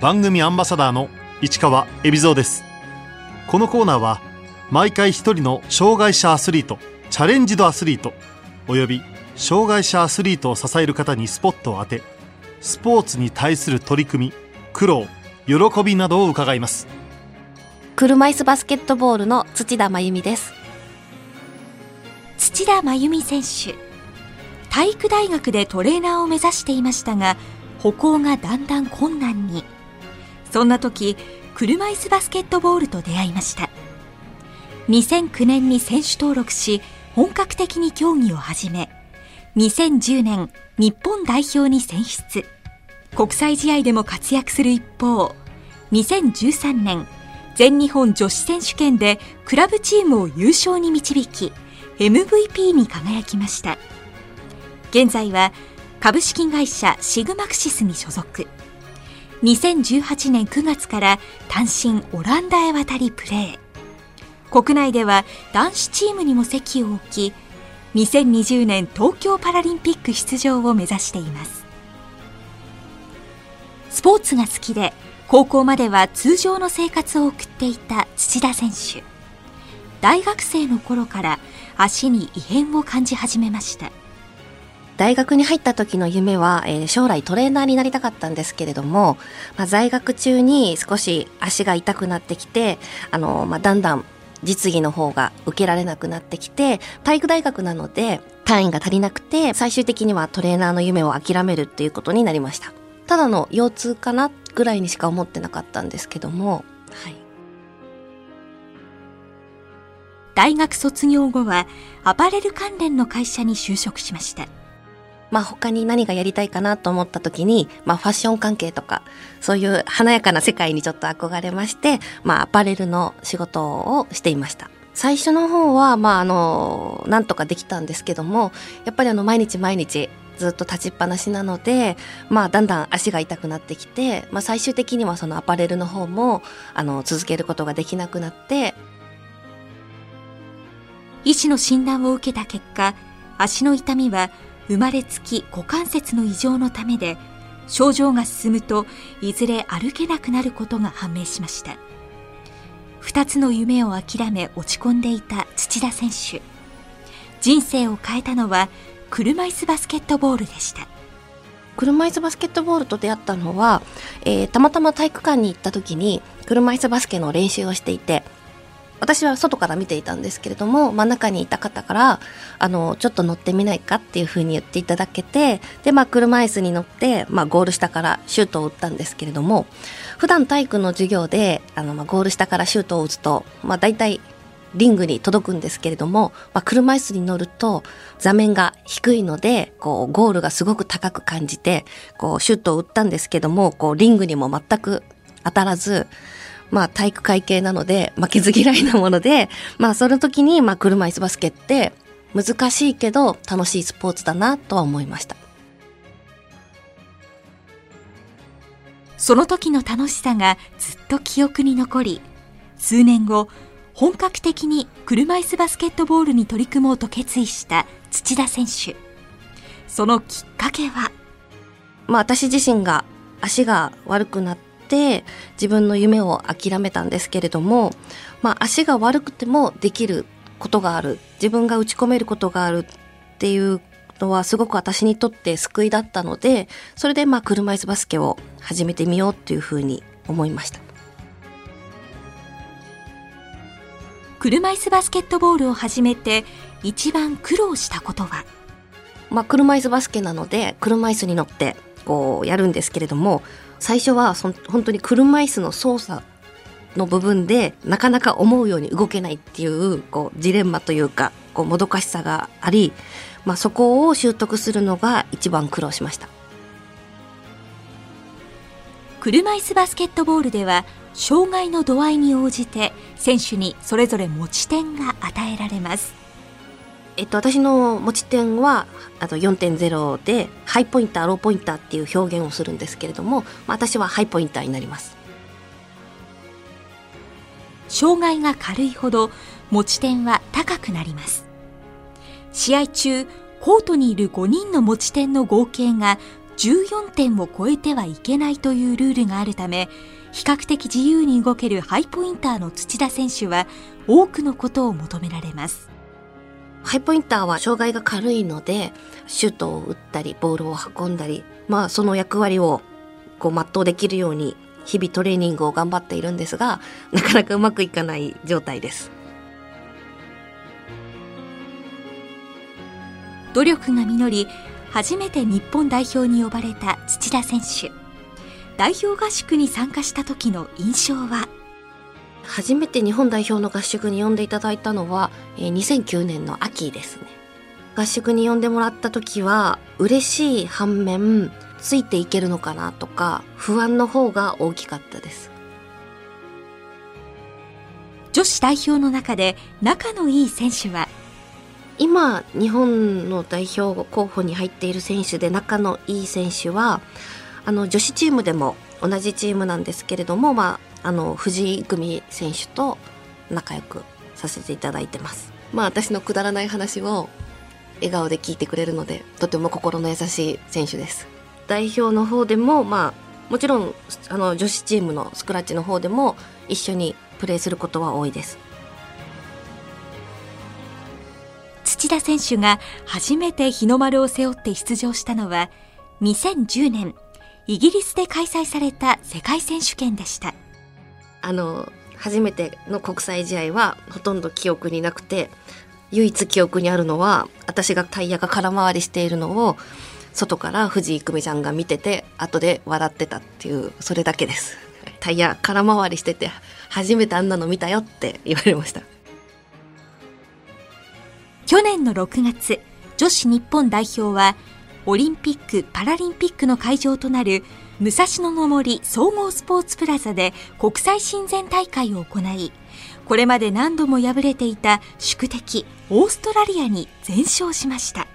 番組アンバサダーの市川恵比蔵です。このコーナーは毎回一人の障害者アスリートチャレンジドアスリートおよび障害者アスリートを支える方にスポットを当てスポーツに対する取り組み苦労喜びなどを伺います。車椅子バスケットボールの土田真由美です。土田真由美選手体育大学でトレーナーを目指していましたが歩行がだんだん困難に。そんな時車椅子バスケットボールと出会いました。2009年に選手登録し本格的に競技を始め2010年日本代表に選出。国際試合でも活躍する一方2013年全日本女子選手権でクラブチームを優勝に導き MVP に輝きました。現在は株式会社シグマクシスに所属。2018年9月から単身オランダへ渡りプレー国内では男子チームにも席を置き2020年東京パラリンピック出場を目指しています。スポーツが好きで高校までは通常の生活を送っていた土田選手。大学生の頃から足に異変を感じ始めました。大学に入った時の夢は、えー、将来トレーナーになりたかったんですけれども、まあ、在学中に少し足が痛くなってきて、あの、まあ、だんだん実技の方が受けられなくなってきて、体育大学なので単位が足りなくて、最終的にはトレーナーの夢を諦めるっていうことになりました。ただの腰痛かなぐらいにしか思ってなかったんですけども、はい。大学卒業後はアパレル関連の会社に就職しました。まあ他に何がやりたいかなと思った時に、まあファッション関係とか、そういう華やかな世界にちょっと憧れまして、まあアパレルの仕事をしていました。最初の方は、まああの、なんとかできたんですけども、やっぱりあの毎日毎日ずっと立ちっぱなしなので、まあだんだん足が痛くなってきて、まあ最終的にはそのアパレルの方も、あの、続けることができなくなって、医師の診断を受けた結果、足の痛みは生まれつき股関節の異常のためで症状が進むといずれ歩けなくなることが判明しました。二つの夢を諦め落ち込んでいた土田選手。人生を変えたのは車椅子バスケットボールでした。車椅子バスケットボールと出会ったのは、えー、たまたま体育館に行った時に車椅子バスケの練習をしていて私は外から見ていたんですけれども、真ん中にいた方から、あの、ちょっと乗ってみないかっていうふうに言っていただけて、で、まあ、車椅子に乗って、まあ、ゴール下からシュートを打ったんですけれども、普段体育の授業で、あの、まあ、ゴール下からシュートを打つと、まあ、大体、リングに届くんですけれども、まあ、車椅子に乗ると座面が低いので、こう、ゴールがすごく高く感じて、こう、シュートを打ったんですけども、こう、リングにも全く当たらず、まあ体育会系なので負けず嫌いなもので、まあその時にまあ車椅子バスケって難しいけど楽しいスポーツだなとは思いました。その時の楽しさがずっと記憶に残り、数年後、本格的に車椅子バスケットボールに取り組もうと決意した土田選手。そのきっかけは？まあ私自身が足が悪くなってて自分の夢を諦めたんですけれども、まあ、足が悪くてもできることがある。自分が打ち込めることがある。っていうのはすごく私にとって救いだったのでそれでまあ車椅子バスケを始めてみようっていうふうに思いました。車椅子バスケットボールを始めて一番苦労したことは？まあ車椅子バスケなので車椅子に乗ってこうやるんですけれども最初はそ本当に車椅子の操作の部分でなかなか思うように動けないっていうこうジレンマというかこうもどかしさがあり、まあ、そこを習得するのが一番苦労しました。車椅子バスケットボールでは障害の度合いに応じて選手にそれぞれ持ち点が与えられます。えっと、私の持ち点はあと4.0でハイポインターローポインターっていう表現をするんですけれども私はハイポインターになります。障害が軽いほど持ち点は高くなります。試合中コートにいる5人の持ち点の合計が14点を超えてはいけないというルールがあるため比較的自由に動けるハイポインターの土田選手は多くのことを求められます。ハイポインターは障害が軽いのでシュートを打ったりボールを運んだりまあその役割をこう全うできるように日々トレーニングを頑張っているんですがなかなかうまくいかない状態です。努力が実り初めて日本代表に呼ばれた土田選手。代表合宿に参加した時の印象は？初めて日本代表の合宿に呼んでいただいたのは、えー、2009年の秋ですね。合宿に呼んでもらった時は嬉しい反面ついていけるのかなとか不安の方が大きかったです。女子代表の中で仲のいい選手は？今日本の代表候補に入っている選手で仲のいい選手はあの女子チームでも同じチームなんですけれども、まあ、あの藤井組選手と仲良くさせていただいてます。まあ私のくだらない話を笑顔で聞いてくれるのでとても心の優しい選手です。代表の方でもまあもちろんあの女子チームのスクラッチの方でも一緒にプレーすることは多いです。土田選手が初めて日の丸を背負って出場したのは2010年イギリスで開催された世界選手権でしたあの初めての国際試合はほとんど記憶になくて唯一記憶にあるのは私がタイヤが空回りしているのを外から藤井久美ちゃんが見てて後で笑ってたっていうそれだけです。タイヤ空回りしてて初めてあんなの見たよって言われました。去年の6月女子日本代表はオリンピック・パラリンピックの会場となる武蔵野の森総合スポーツプラザで国際親善大会を行いこれまで何度も敗れていた宿敵オーストラリアに全勝しました。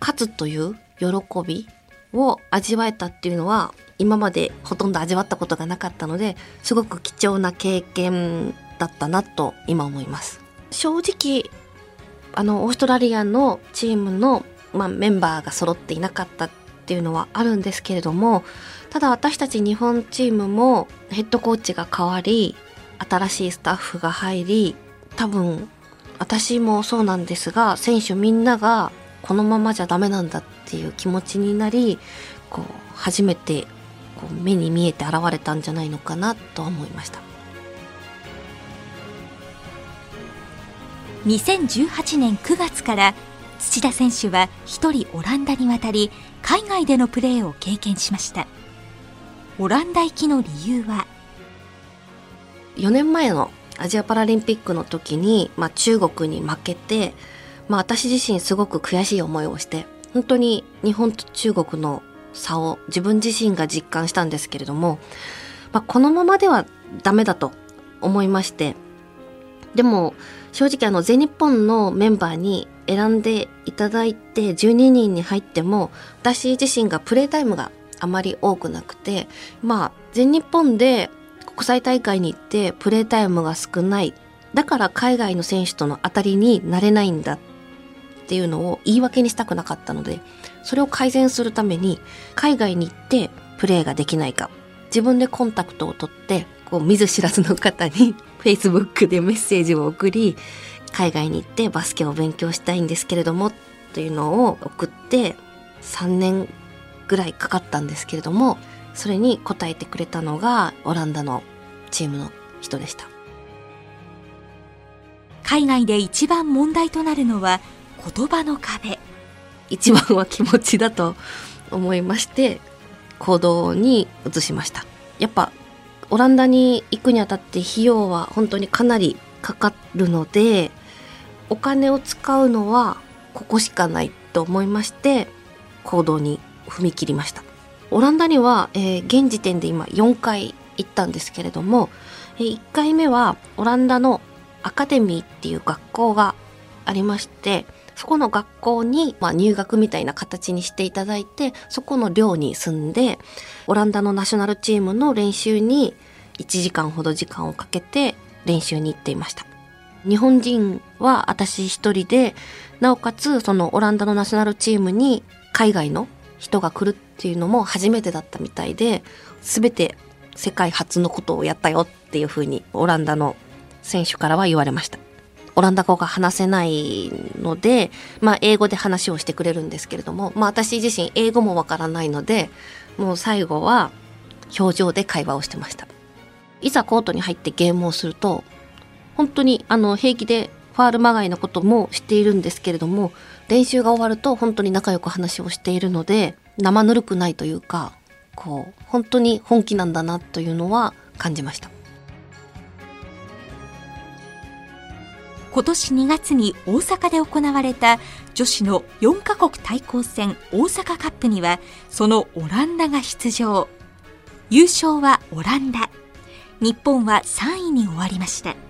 勝つという喜びを味わえたっていうのは今までほとんど味わったことがなかったのですごく貴重な経験だったなと今思います。正直あのオーストラリアのチームのまあ、メンバーが揃っていなかったっていうのはあるんですけれどもただ私たち日本チームもヘッドコーチが変わり新しいスタッフが入り多分私もそうなんですが選手みんながこのままじゃダメなんだっていう気持ちになりこう初めてこう目に見えて現れたんじゃないのかなと思いました。2018年9月から土田選手は一人オランダに渡り海外でのプレーを経験しました。オランダ行きの理由は？4年前のアジアパラリンピックの時に、まあ、中国に負けて、まあ、私自身すごく悔しい思いをして本当に日本と中国の差を自分自身が実感したんですけれども、まあ、このままではダメだと思いましてでも正直あの全日本のメンバーに選んでいただいて12人に入っても私自身がプレータイムがあまり多くなくてまあ全日本で国際大会に行ってプレータイムが少ないだから海外の選手との当たりになれないんだっていうのを言い訳にしたくなかったのでそれを改善するために海外に行ってプレーができないか自分でコンタクトを取ってこう見ず知らずの方に Facebook でメッセージを送り海外に行ってバスケを勉強したいんですけれどもというのを送って3年ぐらいかかったんですけれどもそれに答えてくれたのがオランダのチームの人でした。海外で一番問題となるのは言葉の壁。一番は気持ちだと思いまして行動に移しました。やっぱオランダに行くにあたって費用は本当にかなりかかるのでお金を使うのはここしかないと思いまして行動に踏み切りました。オランダには、えー、現時点で今4回行ったんですけれども、えー、1回目はオランダのアカデミーっていう学校がありましてそこの学校に、まあ、入学みたいな形にしていただいてそこの寮に住んでオランダのナショナルチームの練習に1時間ほど時間をかけて練習に行っていました。日本人は私一人で、なおかつそのオランダのナショナルチームに海外の人が来るっていうのも初めてだったみたいで全て世界初のことをやったよっていうふうにオランダの選手からは言われました。オランダ語が話せないので、まあ、英語で話をしてくれるんですけれども、まあ、私自身英語もわからないのでもう最後は表情で会話をしてました。いざコートに入ってゲームをすると本当にあの平気でファールまがいのことも知っているんですけれども練習が終わると本当に仲良く話をしているので生ぬるくないというかこう本当に本気なんだなというのは感じました。今年2月に大阪で行われた女子の4カ国対抗戦大阪カップにはそのオランダが出場。優勝はオランダ。日本は3位に終わりました。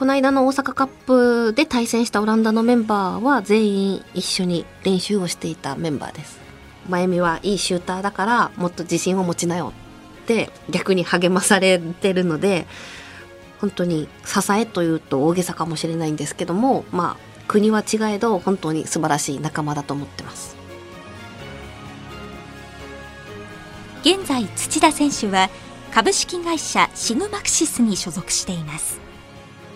この間の大阪カップで対戦したオランダのメンバーは全員一緒に練習をしていたメンバーです。真由美はいいシューターだからもっと自信を持ちなよって逆に励まされてるので本当に支えというと大げさかもしれないんですけどもまあ国は違えど本当に素晴らしい仲間だと思ってます。現在土田選手は株式会社シグマクシスに所属しています。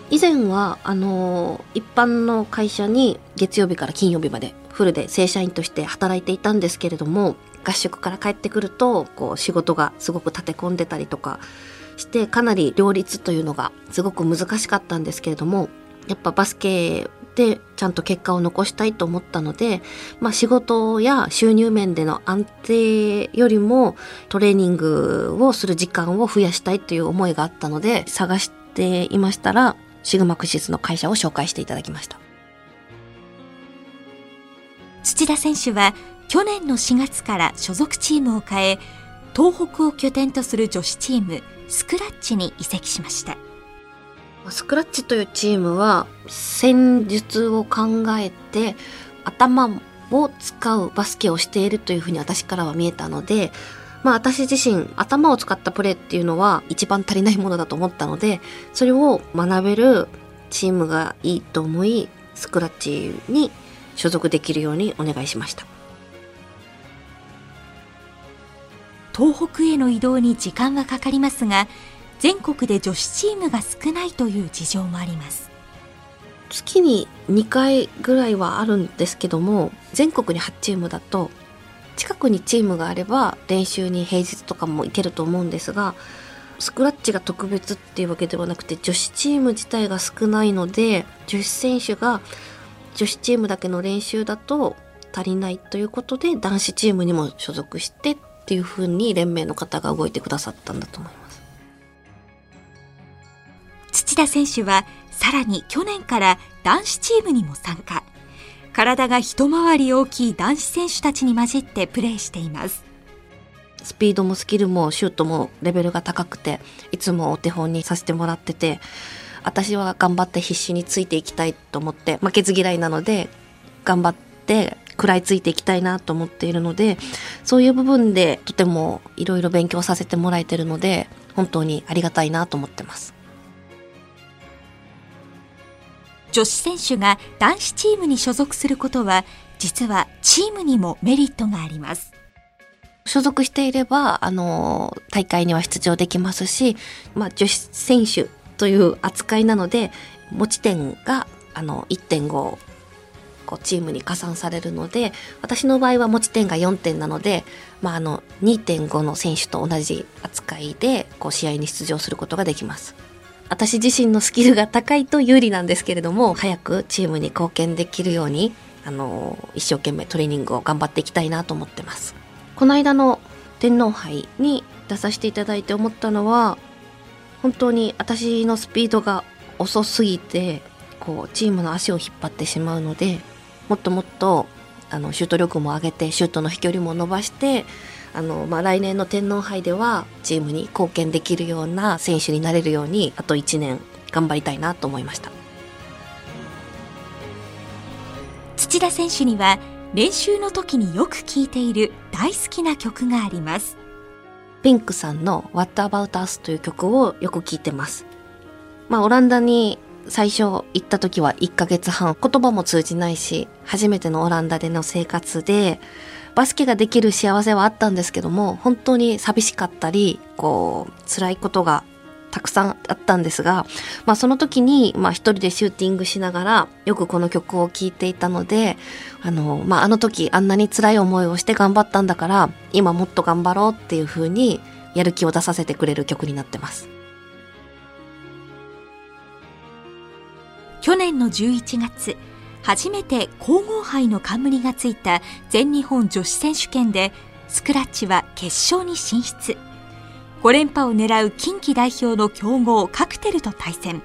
以前はあの一般の会社に月曜日から金曜日までフルで正社員として働いていたんですけれども合宿から帰ってくるとこう仕事がすごく立て込んでたりとかしてかなり両立というのがすごく難しかったんですけれどもやっぱバスケでちゃんと結果を残したいと思ったので、まあ、仕事や収入面での安定よりもトレーニングをする時間を増やしたいという思いがあったので探していましたらシグマクシスの会社を紹介していただきました。土田選手は去年の4月から所属チームを変え東北を拠点とする女子チームスクラッチに移籍しました。スクラッチというチームは戦術を考えて頭を使うバスケをしているというふうに私からは見えたのでまあ私自身頭を使ったプレーっていうのは一番足りないものだと思ったのでそれを学べるチームがいいと思いスクラッチに所属できるようにお願いしました。東北への移動に時間はかかりますが全国で女子チームが少ないという事情もあります。月に2回ぐらいはあるんですけども全国に8チームだと近くにチームがあれば練習に平日とかも行けると思うんですがスクラッチが特別っていうわけではなくて女子チーム自体が少ないので女子選手が女子チームだけの練習だと足りないということで男子チームにも所属してっていうふうに連盟の方が動いてくださったんだと思います。土田選手はさらに去年から男子チームにも参加。体が一回り大きい男子選手たちに混じってプレーしています。スピードもスキルもシュートもレベルが高くていつもお手本にさせてもらってて私は頑張って必死についていきたいと思って負けず嫌いなので頑張って食らいついていきたいなと思っているのでそういう部分でとてもいろいろ勉強させてもらえてるので本当にありがたいなと思ってます。女子選手が男子チームに所属することは実はチームにもメリットがあります所属していればあの大会には出場できますし、まあ、女子選手という扱いなので持ち点があの1.5こうチームに加算されるので私の場合は持ち点が4点なので、まあ、あの2.5の選手と同じ扱いでこう試合に出場することができます。私自身のスキルが高いと有利なんですけれども早くチームに貢献できるようにあの一生懸命トレーニングを頑張っていきたいなと思ってます。この間の天皇杯に出させていただいて思ったのは本当に私のスピードが遅すぎてこうチームの足を引っ張ってしまうのでもっともっとあのシュート力も上げてシュートの飛距離も伸ばしてあの、まあ、来年の天皇杯ではチームに貢献できるような選手になれるようにあと1年頑張りたいなと思いました。土田選手には練習の時によく聴いている大好きな曲があります。ピンクさんの What About Us という曲をよく聴いてます。まあオランダに最初行った時は1ヶ月半。言葉も通じないし初めてのオランダでの生活でバスケができる幸せはあったんですけども、本当に寂しかったり、こう、辛いことがたくさんあったんですが、まあその時に、まあ一人でシューティングしながら、よくこの曲を聴いていたので、あの、まああの時あんなに辛い思いをして頑張ったんだから、今もっと頑張ろうっていう風に、やる気を出させてくれる曲になってます。去年の11月、初めて皇后杯の冠がついた全日本女子選手権で、スクラッチは決勝に進出。5連覇を狙う近畿代表の強豪カクテルと対戦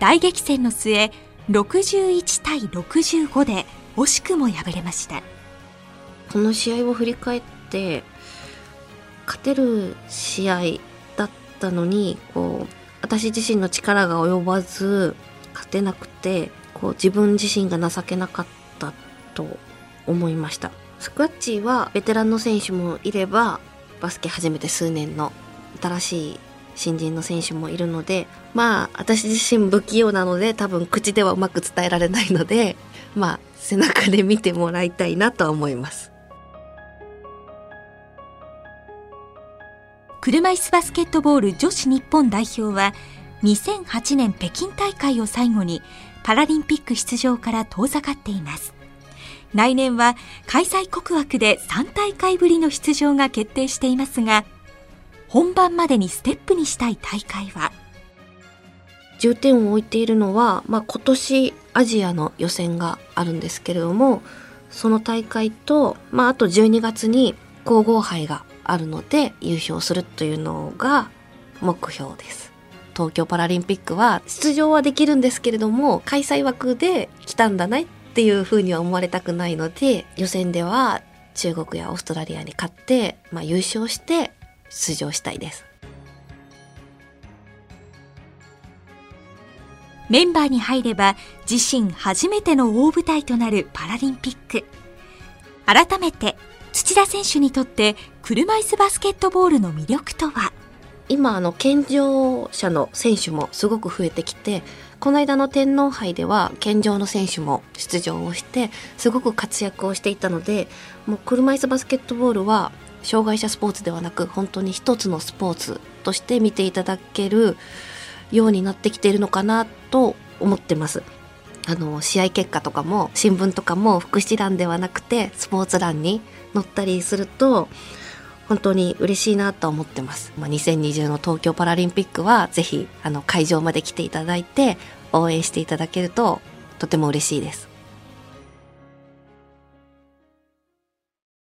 大激戦の末61対65で惜しくも敗れましたこの試合を振り返って勝てる試合だったのにこう私自身の力が及ばず勝てなくてこう自分自身が情けなかったと思いました。スクワッチはベテランの選手もいればバスケ始めて数年の新しい新人の選手もいるのでまあ私自身不器用なので多分口ではうまく伝えられないので まあ背中で見てもらいたいなと思います。車椅子バスケットボール女子日本代表は2008年北京大会を最後にパラリンピック出場から遠ざかっています。来年は開催国枠で3大会ぶりの出場が決定していますが本番までにステップにしたい大会は？重点を置いているのは、まあ、今年アジアの予選があるんですけれどもその大会と、まあ、あと12月に皇后杯があるので優勝するというのが目標です。東京パラリンピックは出場はできるんですけれども開催枠で来たんだねっていうふうには思われたくないので予選では中国やオーストラリアに勝って、まあ、優勝して出場したいです。メンバーに入れば自身初めての大舞台となるパラリンピック。改めて土田選手にとって車椅子バスケットボールの魅力とは？今あの健常者の選手もすごく増えてきてこの間の天皇杯では健常の選手も出場をしてすごく活躍をしていたのでもう車椅子バスケットボールは障害者スポーツではなく本当に一つのスポーツとして見ていただけるようになってきているのかなと思ってます。あの試合結果とかも新聞とかも福祉欄ではなくてスポーツ欄に載ったりすると本当に嬉しいなと思ってます。まあ、2020の東京パラリンピックはぜひあの会場まで来ていただいて応援していただけるととても嬉しいです。